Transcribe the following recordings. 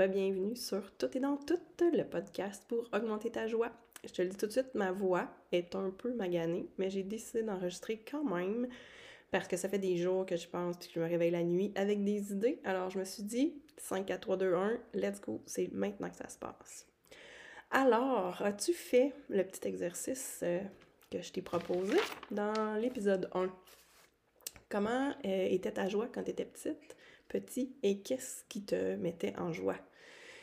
re-bienvenue sur Tout et dans tout, le podcast pour augmenter ta joie. Je te le dis tout de suite, ma voix est un peu maganée, mais j'ai décidé d'enregistrer quand même parce que ça fait des jours que je pense que je me réveille la nuit avec des idées. Alors je me suis dit 5, 4, 3, 2, 1, let's go, c'est maintenant que ça se passe. Alors, as-tu fait le petit exercice euh, que je t'ai proposé dans l'épisode 1? Comment euh, était ta joie quand tu étais petite? petit et qu'est-ce qui te mettait en joie?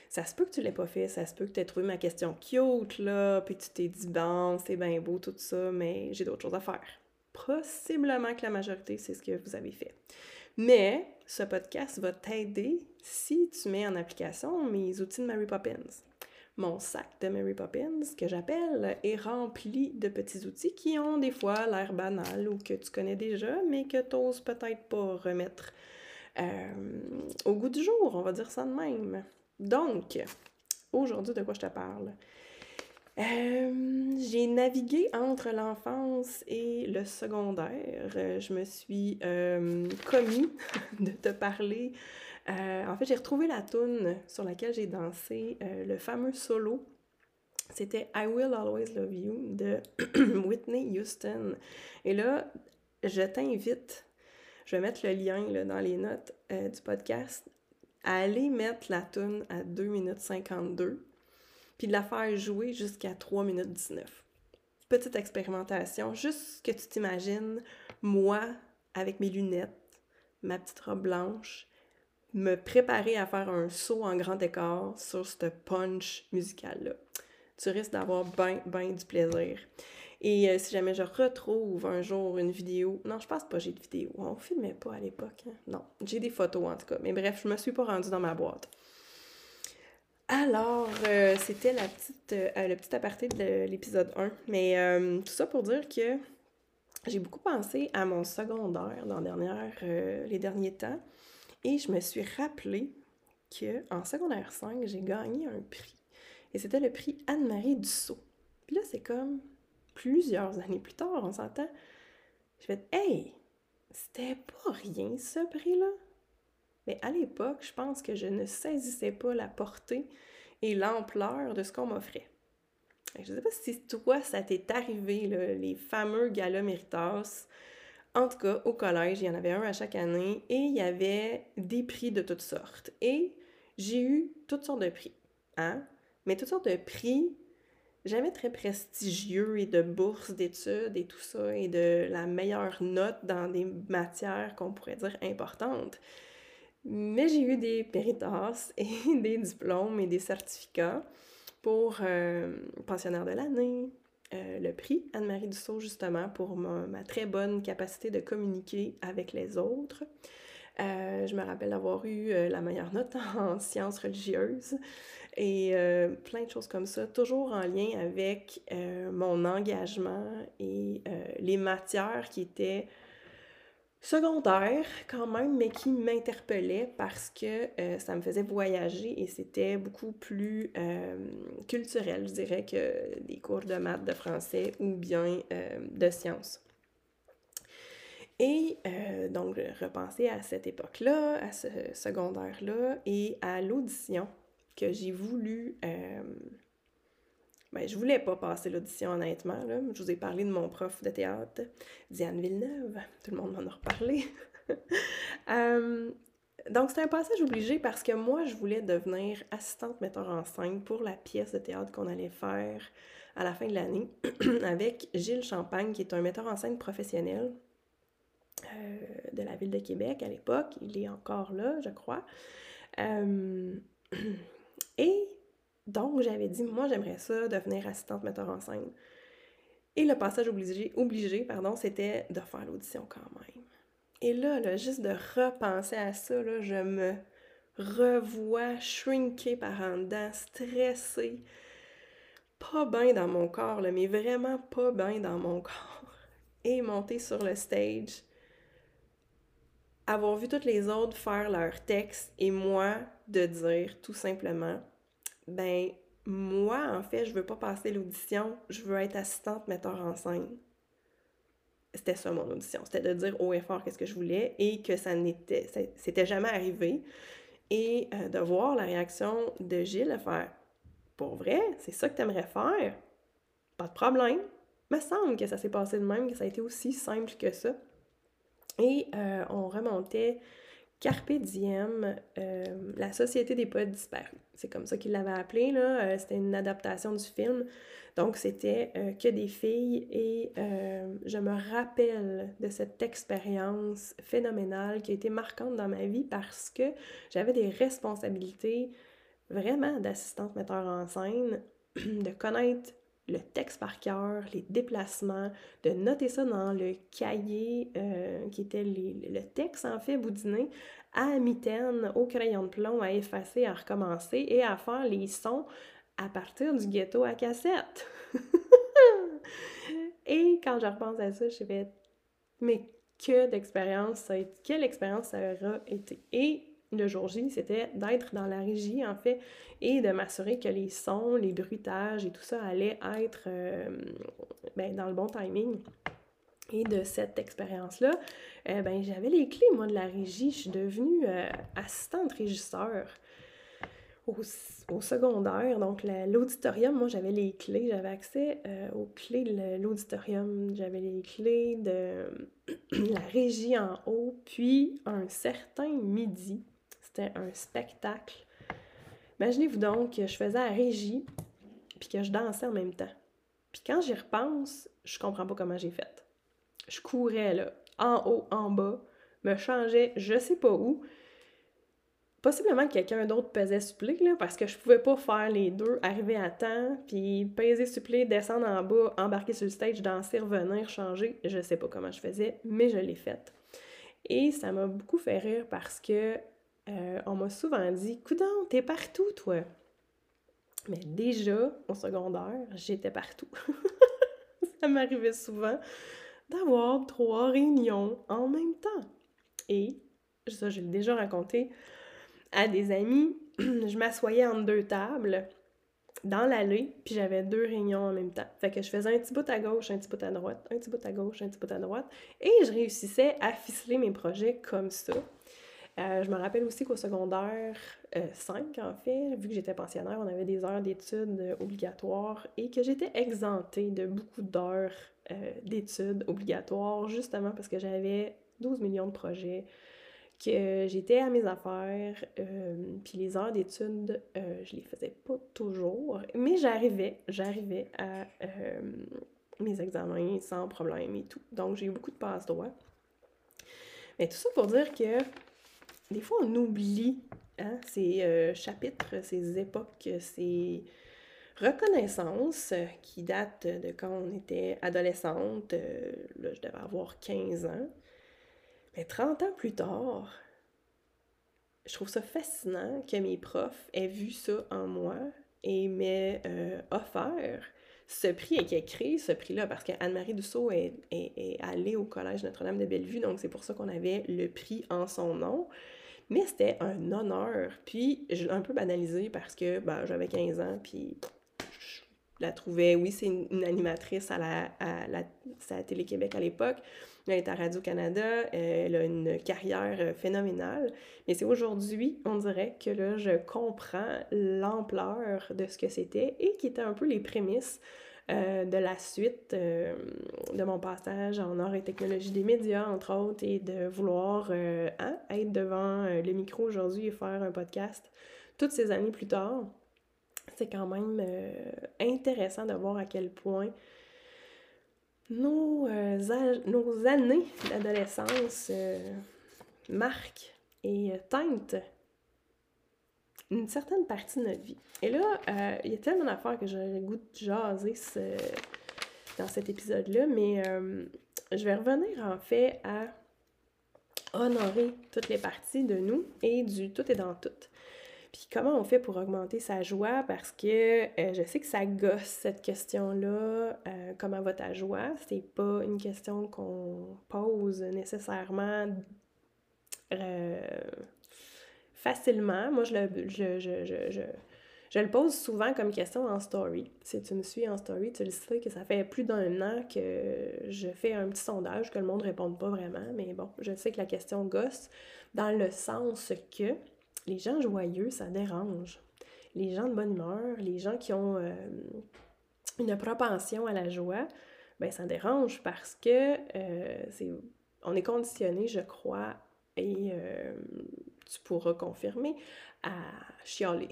Ça se peut que tu l'aies pas fait, ça se peut que tu aies trouvé ma question cute, là, puis tu t'es dit, bon, c'est bien beau tout ça, mais j'ai d'autres choses à faire. Possiblement que la majorité, c'est ce que vous avez fait. Mais ce podcast va t'aider si tu mets en application mes outils de Mary Poppins. Mon sac de Mary Poppins, que j'appelle, est rempli de petits outils qui ont des fois l'air banal ou que tu connais déjà, mais que tu n'oses peut-être pas remettre euh, au goût du jour, on va dire ça de même. Donc, aujourd'hui, de quoi je te parle? Euh, j'ai navigué entre l'enfance et le secondaire. Je me suis euh, commis de te parler. en fait, j'ai retrouvé la tune sur laquelle j'ai dansé le fameux solo. C'était I Will Always Love You de Whitney Houston. Et là, je t'invite je vais mettre le lien dans les notes euh, du podcast. Aller mettre la tune à 2 minutes 52, puis de la faire jouer jusqu'à 3 minutes 19. Petite expérimentation, juste que tu t'imagines, moi, avec mes lunettes, ma petite robe blanche, me préparer à faire un saut en grand écart sur ce punch musical-là. Tu risques d'avoir bien, bien du plaisir. Et euh, si jamais je retrouve un jour une vidéo, non, je pense pas j'ai de vidéo, on filmait pas à l'époque, hein. non, j'ai des photos en tout cas, mais bref, je me suis pas rendue dans ma boîte. Alors, euh, c'était la petite, euh, le petit aparté de l'épisode 1, mais tout ça pour dire que j'ai beaucoup pensé à mon secondaire dans les derniers temps, et je me suis rappelé que en secondaire 5, j'ai gagné un prix, et c'était le prix Anne-Marie Dussault. Puis là, c'est comme, plusieurs années plus tard, on s'entend, je fais Hey, c'était pas rien ce prix-là. Mais à l'époque, je pense que je ne saisissais pas la portée et l'ampleur de ce qu'on m'offrait. Je ne sais pas si toi, ça t'est arrivé, les fameux galas Méritas. En tout cas, au collège, il y en avait un à chaque année et il y avait des prix de toutes sortes. Et j'ai eu toutes sortes de prix. Hein? Mais toutes sortes de prix jamais très prestigieux et de bourses d'études et tout ça, et de la meilleure note dans des matières qu'on pourrait dire importantes. Mais j'ai eu des péritas et des diplômes et des certificats pour euh, pensionnaire de l'année, euh, le prix Anne-Marie Dussault justement pour ma, très bonne capacité de communiquer avec les autres. Euh, je me rappelle d'avoir eu la meilleure note en sciences religieuses et euh, plein de choses comme ça, toujours en lien avec euh, mon engagement et euh, les matières qui étaient secondaires quand même, mais qui m'interpellaient parce que ça me faisait voyager et c'était beaucoup plus culturel, je dirais, que des cours de maths, de français ou bien de sciences. Et donc, repenser à cette époque-là, à ce secondaire-là et à l'audition que j'ai voulu. Euh, ben, je voulais pas passer l'audition, honnêtement. Là. Je vous ai parlé de mon prof de théâtre, Diane Villeneuve. Tout le monde m'en a reparlé. euh, donc, c'était un passage obligé parce que moi, je voulais devenir assistante metteur en scène pour la pièce de théâtre qu'on allait faire à la fin de l'année avec Gilles Champagne, qui est un metteur en scène professionnel euh, de la ville de Québec à l'époque. Il est encore là, je crois. et donc, j'avais dit, moi, j'aimerais ça, devenir assistante metteur en scène. Et le passage obligé, obligé pardon, c'était de faire l'audition quand même. Et là, là, juste de repenser à ça, là, je me revois shrinker par en dedans, stressée, pas bien dans mon corps, là, mais vraiment pas bien dans mon corps. Et monter sur le stage, avoir vu toutes les autres faire leur texte et moi de dire tout simplement, ben moi en fait je veux pas passer l'audition, je veux être assistante metteur en scène. C'était ça mon audition, c'était de dire haut et fort qu'est-ce que je voulais et que ça n'était, c'était jamais arrivé et euh, de voir la réaction de Gilles, faire Pour vrai, c'est ça que tu aimerais faire? Pas de problème. Me semble que ça s'est passé de même, que ça a été aussi simple que ça. Et euh, on remontait Carpe Diem, euh, la Société des poètes disparus. C'est comme ça qu'il l'avait appelé, là. Euh, c'était une adaptation du film. Donc, c'était que des filles et je me rappelle de cette expérience phénoménale qui a été marquante dans ma vie parce que j'avais des responsabilités vraiment d'assistante metteur en scène, de connaître le texte par cœur, les déplacements, de noter ça dans le cahier euh, qui était le texte en fait boudiné à mitaine, au crayon de plomb, à effacer, à recommencer et à faire les sons à partir du ghetto à cassette. et quand je repense à ça, je fais mais que d'expérience quelle expérience ça aura été. Le jour J, c'était d'être dans la régie, en fait, et de m'assurer que les sons, les bruitages et tout ça allait être euh, ben, dans le bon timing. Et de cette expérience-là, euh, ben, j'avais les clés, moi, de la régie. Je suis devenue euh, assistante régisseur au, au, secondaire. Donc, l'auditorium, moi, j'avais les clés. J'avais accès aux clés de l'auditorium. J'avais les clés de la régie en haut. Puis, un certain midi, c'était un spectacle. Imaginez-vous donc que je faisais la régie, puis que je dansais en même temps. Puis quand j'y repense, je comprends pas comment j'ai fait. Je courais là, en haut, en bas, me changeais, je sais pas où. Possiblement que quelqu'un d'autre pesait supplé, là, parce que je pouvais pas faire les deux, arriver à temps, puis peser supplé, descendre en bas, embarquer sur le stage, danser, revenir, changer. Je sais pas comment je faisais, mais je l'ai fait. Et ça m'a beaucoup fait rire parce que euh, on m'a souvent dit Coudon, t'es partout, toi. Mais déjà, au secondaire, j'étais partout. ça m'arrivait souvent d'avoir trois réunions en même temps. Et, ça, je l'ai déjà raconté à des amis, je m'assoyais entre deux tables dans l'allée, puis j'avais deux réunions en même temps. Fait que je faisais un petit bout à gauche, un petit bout à droite, un petit bout à gauche, un petit bout à droite, et je réussissais à ficeler mes projets comme ça. Euh, je me rappelle aussi qu'au secondaire 5, euh, en fait, vu que j'étais pensionnaire, on avait des heures d'études euh, obligatoires et que j'étais exemptée de beaucoup d'heures d'études obligatoires, justement parce que j'avais 12 millions de projets, que j'étais à mes affaires, puis les heures d'études, je les faisais pas toujours, mais j'arrivais, j'arrivais à mes examens sans problème et tout. Donc j'ai eu beaucoup de passe-droit. Mais tout ça pour dire que des fois, on oublie hein, ces euh, chapitres, ces époques, ces reconnaissances qui datent de quand on était adolescente. Euh, là, je devais avoir 15 ans. Mais 30 ans plus tard, je trouve ça fascinant que mes profs aient vu ça en moi et m'aient euh, offert ce prix et qui a créé ce prix-là, parce qu'Anne-Marie Dussault est, est, allée au Collège Notre-Dame de Bellevue, donc c'est pour ça qu'on avait le prix en son nom. Mais c'était un honneur. Puis, je l'ai un peu banalisé parce que ben, j'avais 15 ans, puis je la trouvais, oui, c'est une, animatrice à la, à la, à Télé-Québec à l'époque. Elle est à Radio-Canada, elle a une carrière phénoménale. Mais c'est aujourd'hui, on dirait que là, je comprends l'ampleur de ce que c'était et qui était un peu les prémices euh, de la suite euh, de mon passage en art et technologie des médias, entre autres, et de vouloir euh, hein, être devant le micro aujourd'hui et faire un podcast toutes ces années plus tard. C'est quand même intéressant de voir à quel point nos, nos années d'adolescence marquent et teintent une certaine partie de notre vie. Et là, euh, il y a tellement d'affaires que j'aurais le goût de jaser dans cet épisode-là, mais euh, je vais revenir en fait à honorer toutes les parties de nous et du tout et dans tout. Puis comment on fait pour augmenter sa joie? Parce que euh, je sais que ça gosse cette question-là. comment va ta joie? C'est pas une question qu'on pose nécessairement facilement. Moi, je le, je, je, je, le pose souvent comme question en story. Si tu me suis en story, tu le sais que ça fait plus d'un an que je fais un petit sondage, que le monde ne répond pas vraiment. Mais bon, je sais que la question gosse dans le sens que les gens joyeux, ça dérange. Les gens de bonne humeur, les gens qui ont euh, une propension à la joie, ben ça dérange parce que euh, c'est, on est conditionné, je crois, et euh, tu pourras confirmer, à chialer.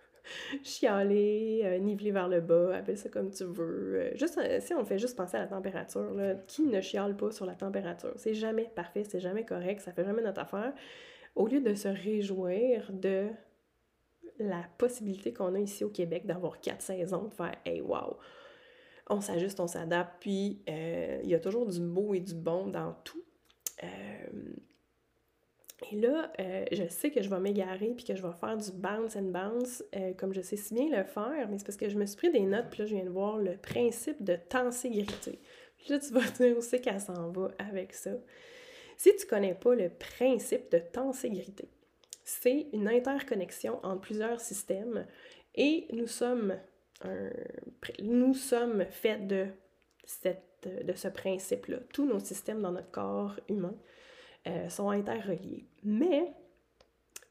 chialer, niveler vers le bas, appelle ça comme tu veux. juste, si on fait juste penser à la température, là, qui ne chiale pas sur la température? C'est jamais parfait, c'est jamais correct, ça fait jamais notre affaire. Au lieu de se réjouir de la possibilité qu'on a ici au Québec d'avoir quatre saisons, de faire Hey, wow! On s'ajuste, on s'adapte, puis euh, il y a toujours du beau et du bon dans tout. Euh, et là, euh, je sais que je vais m'égarer puis que je vais faire du bounce and bounce comme je sais si bien le faire, mais c'est parce que je me suis pris des notes puis là, je viens de voir le principe de tenségrité. Puis là, tu vas dire aussi qu'elle s'en va avec ça. Si tu connais pas le principe de tenségrité, c'est une interconnexion entre plusieurs systèmes et nous sommes, nous sommes faits de, cette, de ce principe-là. Tous nos systèmes dans notre corps humain euh, sont interreliés. Mais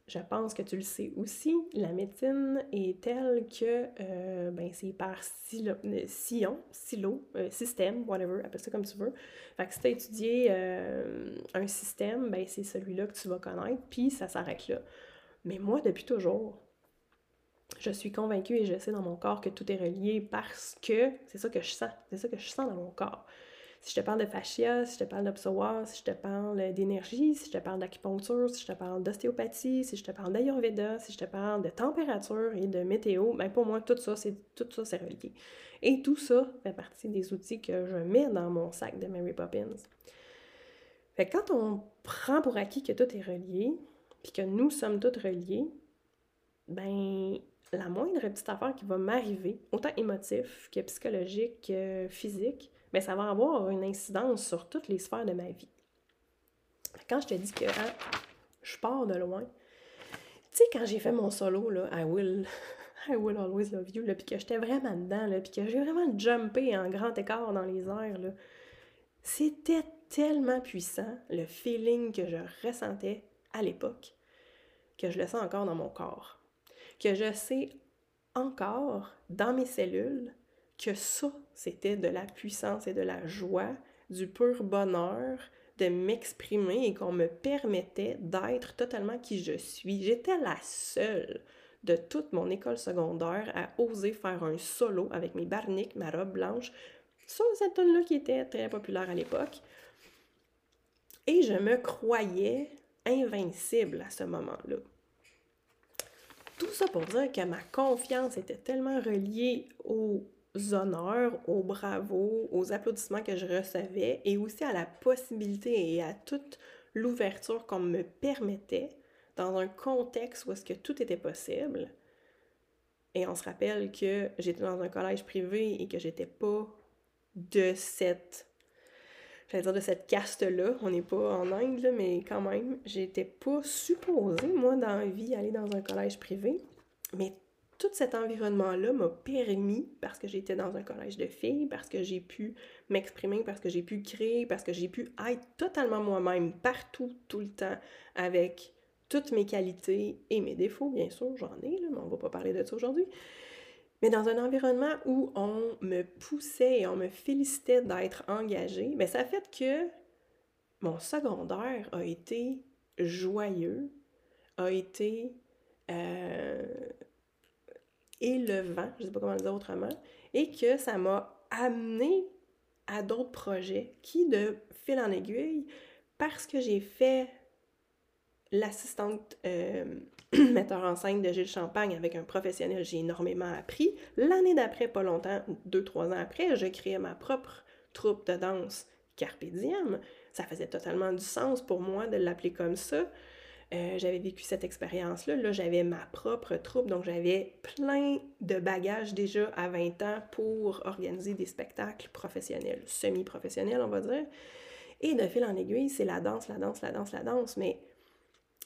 je pense que tu le sais aussi, la médecine est telle que euh, ben, c'est par silo, euh, sillon, silo, système, whatever, appelle ça comme tu veux. Fait que si tu as étudié un système, ben, c'est celui-là que tu vas connaître, puis ça s'arrête là. Mais moi, depuis toujours, je suis convaincue et je sais dans mon corps que tout est relié parce que c'est ça que je sens, c'est ça que je sens dans mon corps. Si je te parle de fascia, si je te parle de si je te parle d'énergie, si je te parle d'acupuncture, si je te parle d'ostéopathie, si je te parle d'ayurveda, si je te parle de température et de météo, ben pour moi, tout ça, c'est tout ça, c'est relié. Et tout ça fait partie des outils que je mets dans mon sac de Mary Poppins. Quand on prend pour acquis que tout est relié, puis que nous sommes tous reliés, ben la moindre petite affaire qui va m'arriver, autant émotif que psychologique que physique, mais ça va avoir une incidence sur toutes les sphères de ma vie. Quand je te dis que hein, je pars de loin, tu sais, quand j'ai fait mon solo, là, I will, I will always love you, puis que j'étais vraiment dedans, puis que j'ai vraiment jumpé en grand écart dans les airs, c'était tellement puissant, le feeling que je ressentais à l'époque, que je le sens encore dans mon corps, que je sais encore dans mes cellules que ça, c'était de la puissance et de la joie, du pur bonheur de m'exprimer et qu'on me permettait d'être totalement qui je suis. J'étais la seule de toute mon école secondaire à oser faire un solo avec mes barniques, ma robe blanche, sur cette tune-là qui était très populaire à l'époque. Et je me croyais invincible à ce moment-là. Tout ça pour dire que ma confiance était tellement reliée au honneurs, aux bravos, aux applaudissements que je recevais et aussi à la possibilité et à toute l'ouverture qu'on me permettait dans un contexte où est-ce que tout était possible. Et on se rappelle que j'étais dans un collège privé et que j'étais pas de cette j'allais dire de cette caste-là, on n'est pas en Inde, mais quand même, j'étais pas supposée, moi, dans la vie, aller dans un collège privé. Mais tout cet environnement-là m'a permis, parce que j'étais dans un collège de filles, parce que j'ai pu m'exprimer, parce que j'ai pu créer, parce que j'ai pu être totalement moi-même partout, tout le temps, avec toutes mes qualités et mes défauts, bien sûr, j'en ai, là, mais on va pas parler de ça aujourd'hui. Mais dans un environnement où on me poussait et on me félicitait d'être engagée, bien, ça a fait que mon secondaire a été joyeux, a été euh, et le vent, je ne sais pas comment le dire autrement, et que ça m'a amené à d'autres projets qui, de fil en aiguille, parce que j'ai fait l'assistante euh, metteur en scène de Gilles Champagne avec un professionnel, j'ai énormément appris. L'année d'après, pas longtemps, deux, trois ans après, je créais ma propre troupe de danse Carpe. Ça faisait totalement du sens pour moi de l'appeler comme ça. Euh, j'avais vécu cette expérience-là. Là, j'avais ma propre troupe, donc j'avais plein de bagages déjà à 20 ans pour organiser des spectacles professionnels, semi-professionnels, on va dire. Et de fil en aiguille, c'est la danse, la danse, la danse, la danse. Mais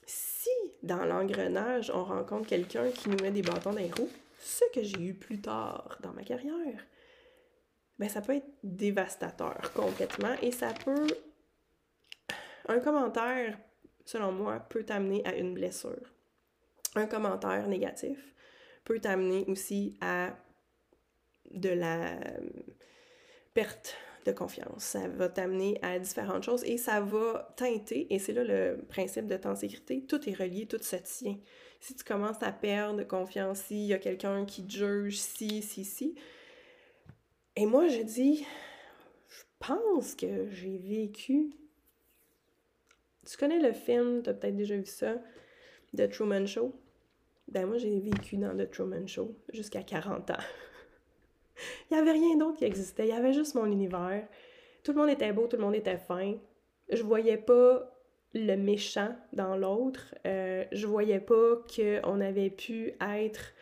si dans l'engrenage, on rencontre quelqu'un qui nous met des bâtons dans les roues, ce que j'ai eu plus tard dans ma carrière, ben ça peut être dévastateur complètement et ça peut un commentaire selon moi, peut t'amener à une blessure. un commentaire négatif peut t'amener aussi à de la perte de confiance. Ça va t'amener à différentes choses et ça va teinter, et c'est là le principe de sécurité, tout est relié, tout se tient. Si tu commences à perdre confiance, s'il y a quelqu'un qui te juge, si, si, si. Et moi, je dis, je pense que j'ai vécu. Tu connais le film, tu as peut-être déjà vu ça, The Truman Show? Ben moi, j'ai vécu dans The Truman Show jusqu'à 40 ans. Il n'y avait rien d'autre qui existait. Il y avait juste mon univers. Tout le monde était beau, tout le monde était fin. Je voyais pas le méchant dans l'autre. Euh, je voyais pas qu'on avait pu être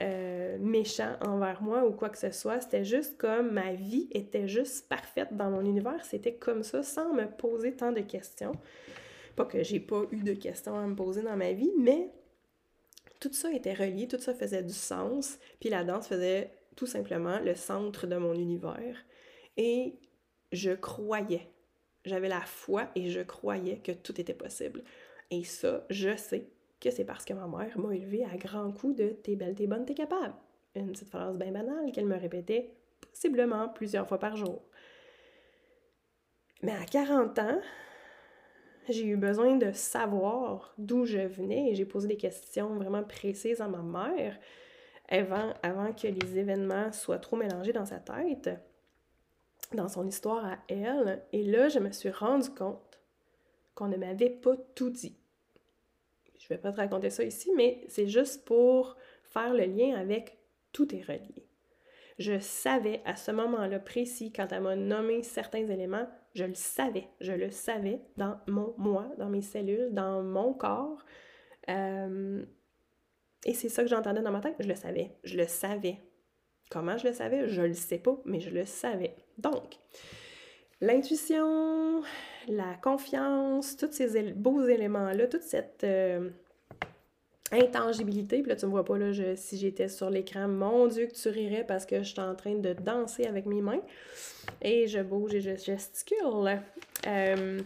euh, méchant envers moi ou quoi que ce soit. C'était juste comme ma vie était juste parfaite dans mon univers. C'était comme ça, sans me poser tant de questions. Pas que j'ai pas eu de questions à me poser dans ma vie, mais tout ça était relié, tout ça faisait du sens. Puis la danse faisait tout simplement le centre de mon univers. Et je croyais, j'avais la foi et je croyais que tout était possible. Et ça, je sais que c'est parce que ma mère m'a élevée à grands coups de T'es belle, t'es bonne, t'es capable. Une petite phrase bien banale qu'elle me répétait possiblement plusieurs fois par jour. Mais à 40 ans, j'ai eu besoin de savoir d'où je venais et j'ai posé des questions vraiment précises à ma mère avant, avant que les événements soient trop mélangés dans sa tête, dans son histoire à elle. Et là, je me suis rendu compte qu'on ne m'avait pas tout dit. Je vais pas te raconter ça ici, mais c'est juste pour faire le lien avec tout est relié. Je savais à ce moment-là précis, quand elle m'a nommé certains éléments, je le savais. Je le savais dans mon moi, dans mes cellules, dans mon corps. Euh, et c'est ça que j'entendais dans ma tête. Je le savais. Je le savais. Comment je le savais? Je le sais pas, mais je le savais. Donc, l'intuition, la confiance, tous ces beaux éléments-là, toute cette euh, intangibilité, puis là, tu me vois pas, là, si j'étais sur l'écran, mon Dieu, que tu rirais parce que je suis en train de danser avec mes mains et je bouge et je gesticule. Euh,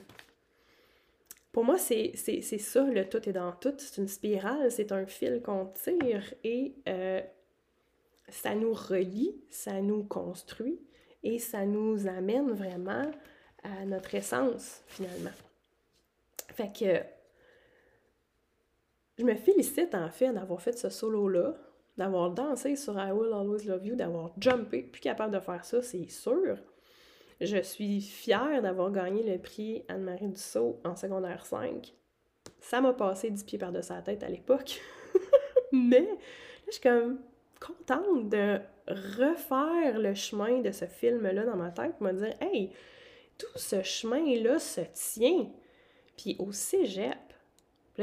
pour moi, c'est ça, le tout est dans tout. C'est une spirale, c'est un fil qu'on tire et euh, ça nous relie, ça nous construit et ça nous amène vraiment à notre essence, finalement. Fait que je me félicite en fait d'avoir fait ce solo-là, d'avoir dansé sur I Will Always Love You, d'avoir jumpé, plus capable de faire ça, c'est sûr. Je suis fière d'avoir gagné le prix Anne-Marie Dussault en secondaire 5. Ça m'a passé 10 pieds par-dessus la tête à l'époque. Mais je suis comme contente de refaire le chemin de ce film-là dans ma tête, me dire Hey, tout ce chemin-là se tient. Puis au cégep,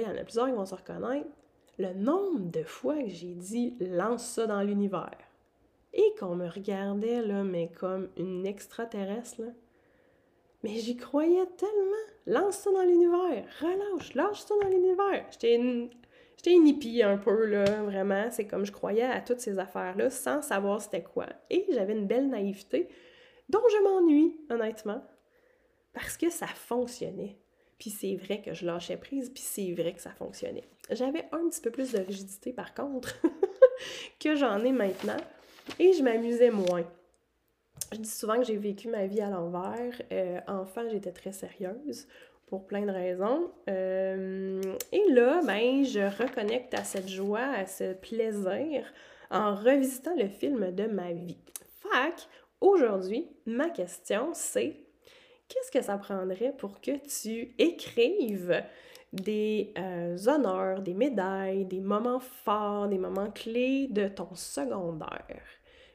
il y en a plusieurs qui vont se reconnaître, le nombre de fois que j'ai dit lance ça dans l'univers et qu'on me regardait, comme une extraterrestre. Mais j'y croyais tellement. Lance ça dans l'univers. Relâche, lâche ça dans l'univers. J'étais une... J'étais une hippie un peu, vraiment. C'est comme je croyais à toutes ces affaires-là sans savoir c'était quoi. Et j'avais une belle naïveté dont je m'ennuie, honnêtement. Parce que ça fonctionnait. Puis c'est vrai que je lâchais prise, puis c'est vrai que ça fonctionnait. J'avais un petit peu plus de rigidité, par contre, que j'en ai maintenant et je m'amusais moins. Je dis souvent que j'ai vécu ma vie à l'envers. Euh, enfant, j'étais très sérieuse pour plein de raisons. Euh, et là, ben, je reconnecte à cette joie, à ce plaisir en revisitant le film de ma vie. Fac, aujourd'hui, ma question, c'est qu'est-ce que ça prendrait pour que tu écrives des euh, honneurs, des médailles, des moments forts, des moments clés de ton secondaire?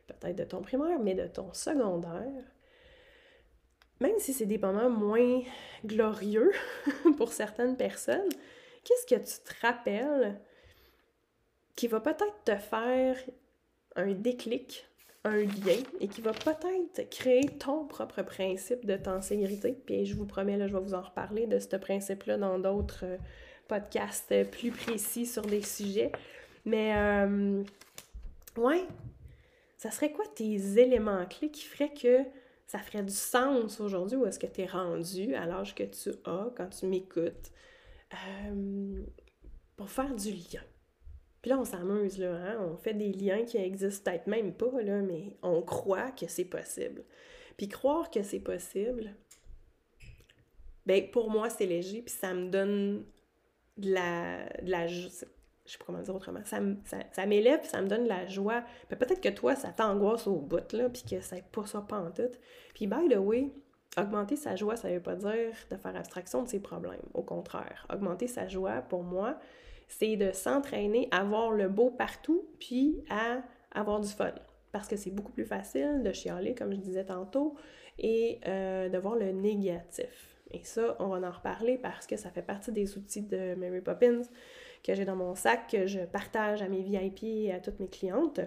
Peut-être de ton primaire, mais de ton secondaire. Même si c'est des moments moins glorieux pour certaines personnes, qu'est-ce que tu te rappelles qui va peut-être te faire un déclic un lien et qui va peut-être créer ton propre principe de tenségrité. Puis je vous promets, là, je vais vous en reparler de ce principe-là dans d'autres euh, podcasts plus précis sur des sujets. Mais, euh, ouais, ça serait quoi tes éléments clés qui feraient que ça ferait du sens aujourd'hui ou est-ce que tu es rendu à l'âge que tu as quand tu m'écoutes euh, pour faire du lien? Puis là, on s'amuse, là, hein? on fait des liens qui existent peut-être même pas, là, mais on croit que c'est possible. Puis croire que c'est possible, ben pour moi, c'est léger, puis ça me donne de la, de la je sais pas comment dire autrement, ça, ça, m'élève, ça me donne de la joie. Puis peut-être que toi, ça t'angoisse au bout, là, puis que c'est pas ça pas en tout. Puis by the way, augmenter sa joie, ça veut pas dire de faire abstraction de ses problèmes. Au contraire, augmenter sa joie, pour moi, c'est de s'entraîner à voir le beau partout, puis à avoir du fun. Parce que c'est beaucoup plus facile de chialer, comme je disais tantôt, et euh, de voir le négatif. Et ça, on va en reparler parce que ça fait partie des outils de Mary Poppins que j'ai dans mon sac, que je partage à mes VIP et à toutes mes clientes.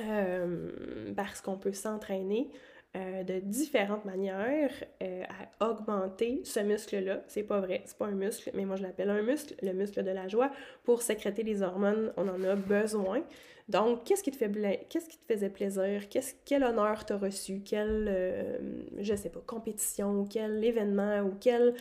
Euh, parce qu'on peut s'entraîner euh, de différentes manières euh, à augmenter ce muscle-là. C'est pas vrai, c'est pas un muscle, mais moi je l'appelle un muscle, le muscle de la joie. Pour sécréter les hormones, on en a besoin. Donc, qu'est-ce qui te, qui te faisait plaisir? Quel honneur t'as reçu? Quelle, euh, je sais pas, compétition, quel événement ou quel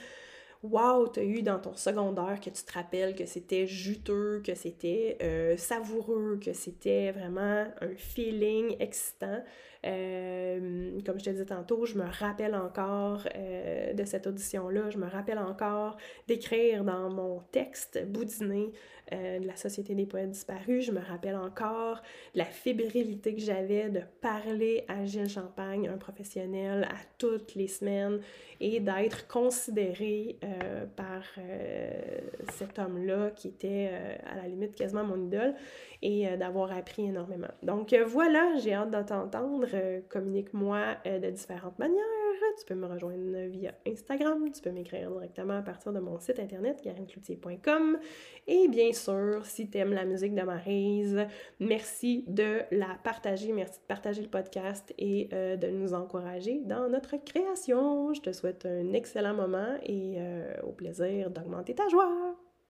wow t'as eu dans ton secondaire que tu te rappelles que c'était juteux, que c'était savoureux, que c'était vraiment un feeling excitant? Euh, comme je te disais tantôt, je me rappelle encore euh, de cette audition-là, je me rappelle encore d'écrire dans mon texte boudiné euh, de la Société des poètes disparus, je me rappelle encore la fébrilité que j'avais de parler à Gilles Champagne, un professionnel, à toutes les semaines et d'être considérée par cet homme-là qui était à la limite quasiment mon idole et d'avoir appris énormément. Donc voilà, j'ai hâte de t'entendre euh, communique-moi euh, de différentes manières. Tu peux me rejoindre via Instagram, tu peux m'écrire directement à partir de mon site internet, karincloutier.com. Et bien sûr, si tu aimes la musique de Marise, merci de la partager, merci de partager le podcast et euh, de nous encourager dans notre création. Je te souhaite un excellent moment et au plaisir d'augmenter ta joie.